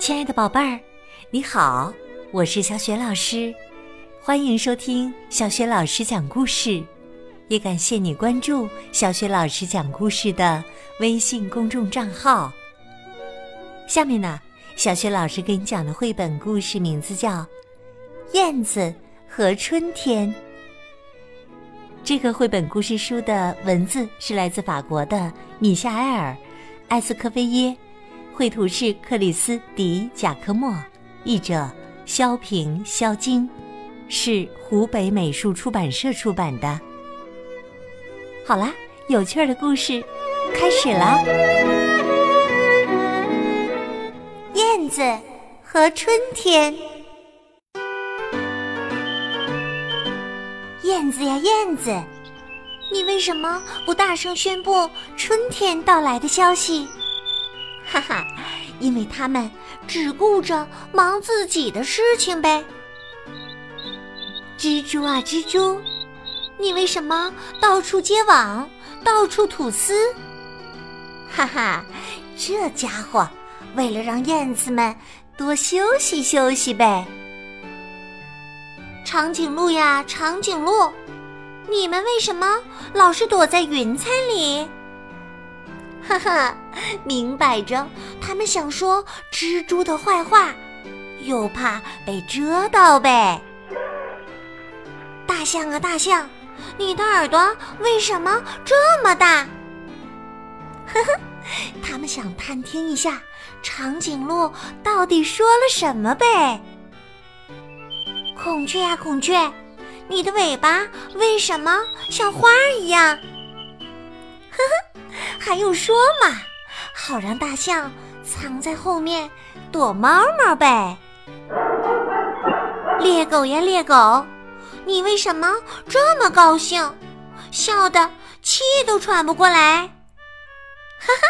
亲爱的宝贝儿，你好，我是小雪老师，欢迎收听小雪老师讲故事，也感谢你关注小雪老师讲故事的微信公众账号。下面呢，小雪老师给你讲的绘本故事名字叫《燕子和春天》。这个绘本故事书的文字是来自法国的米夏埃尔·埃斯科菲耶。绘图是克里斯·迪·贾科莫，译者肖平、肖晶，是湖北美术出版社出版的。好啦，有趣儿的故事开始了。燕子和春天，燕子呀燕子，你为什么不大声宣布春天到来的消息？哈哈，因为他们只顾着忙自己的事情呗。蜘蛛啊蜘蛛，你为什么到处结网，到处吐丝？哈哈，这家伙为了让燕子们多休息休息呗。长颈鹿呀长颈鹿，你们为什么老是躲在云彩里？哈哈，明摆着，他们想说蜘蛛的坏话，又怕被蛰到呗。大象啊大象，你的耳朵为什么这么大？呵呵，他们想探听一下长颈鹿到底说了什么呗。孔雀呀孔雀，你的尾巴为什么像花儿一样？呵呵。还用说嘛？好让大象藏在后面躲猫猫呗。猎狗呀猎狗，你为什么这么高兴，笑得气都喘不过来？哈哈，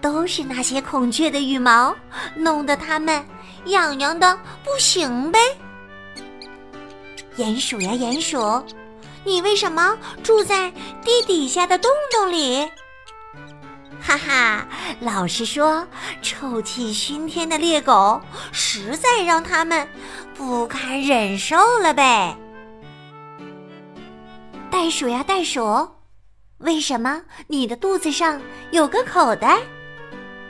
都是那些孔雀的羽毛弄得它们痒痒的不行呗。鼹鼠呀鼹鼠，你为什么住在地底下的洞洞里？哈哈，老实说，臭气熏天的猎狗实在让他们不堪忍受了呗。袋鼠呀袋鼠，为什么你的肚子上有个口袋？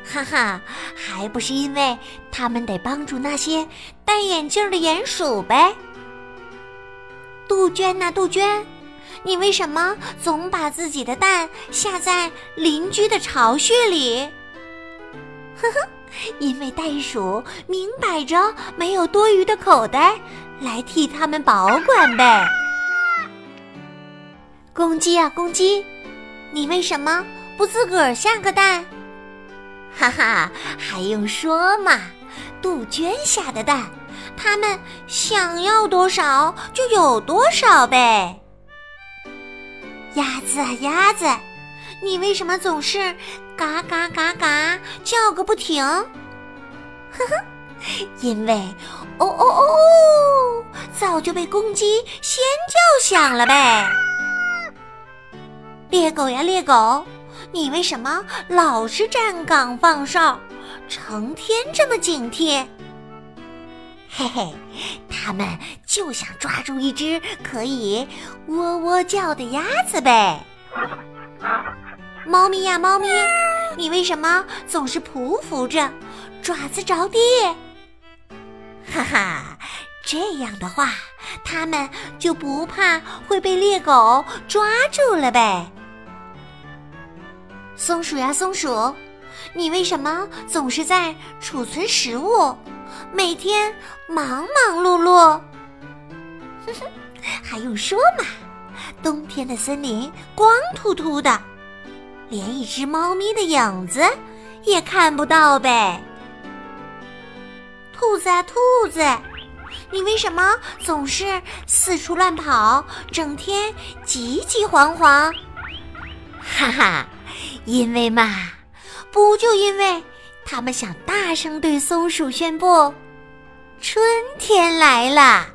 哈哈，还不是因为他们得帮助那些戴眼镜的鼹鼠呗。杜鹃呐杜鹃。你为什么总把自己的蛋下在邻居的巢穴里？呵呵，因为袋鼠明摆着没有多余的口袋来替他们保管呗。公鸡啊公鸡，你为什么不自个儿下个蛋？哈哈，还用说吗？杜鹃下的蛋，它们想要多少就有多少呗。鸭子啊鸭子，你为什么总是嘎嘎嘎嘎叫个不停？呵呵，因为哦哦哦，早就被公鸡先叫响了呗。猎狗呀猎狗，你为什么老是站岗放哨，成天这么警惕？嘿嘿，他们就想抓住一只可以喔喔叫的鸭子呗。猫咪呀，猫咪，你为什么总是匍匐着，爪子着地？哈哈，这样的话，它们就不怕会被猎狗抓住了呗。松鼠呀，松鼠，你为什么总是在储存食物？每天忙忙碌碌，哼哼，还用说吗？冬天的森林光秃秃的，连一只猫咪的影子也看不到呗。兔子啊兔子，你为什么总是四处乱跑，整天急急慌慌？哈哈，因为嘛，不就因为。他们想大声对松鼠宣布：“春天来了。”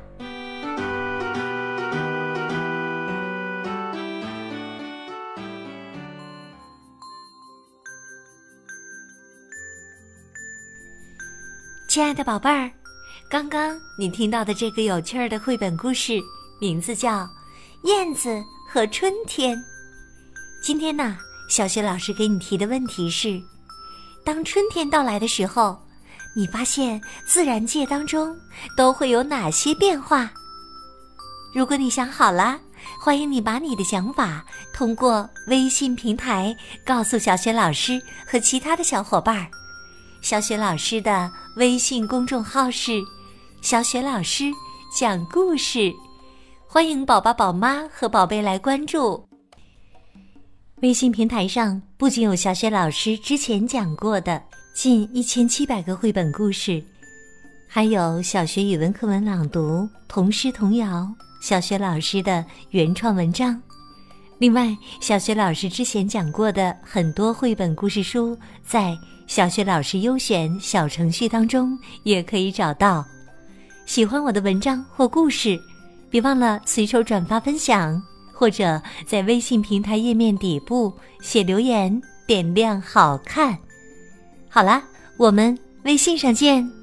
亲爱的宝贝儿，刚刚你听到的这个有趣儿的绘本故事，名字叫《燕子和春天》。今天呢，小雪老师给你提的问题是：当春天到来的时候，你发现自然界当中都会有哪些变化？如果你想好了，欢迎你把你的想法通过微信平台告诉小雪老师和其他的小伙伴儿。小雪老师的微信公众号是“小雪老师讲故事”，欢迎宝宝、宝妈和宝贝来关注。微信平台上不仅有小雪老师之前讲过的近一千七百个绘本故事，还有小学语文课文朗读、童诗童谣、小学老师的原创文章。另外，小学老师之前讲过的很多绘本故事书，在小学老师优选小程序当中也可以找到。喜欢我的文章或故事，别忘了随手转发分享，或者在微信平台页面底部写留言，点亮好看。好啦，我们微信上见。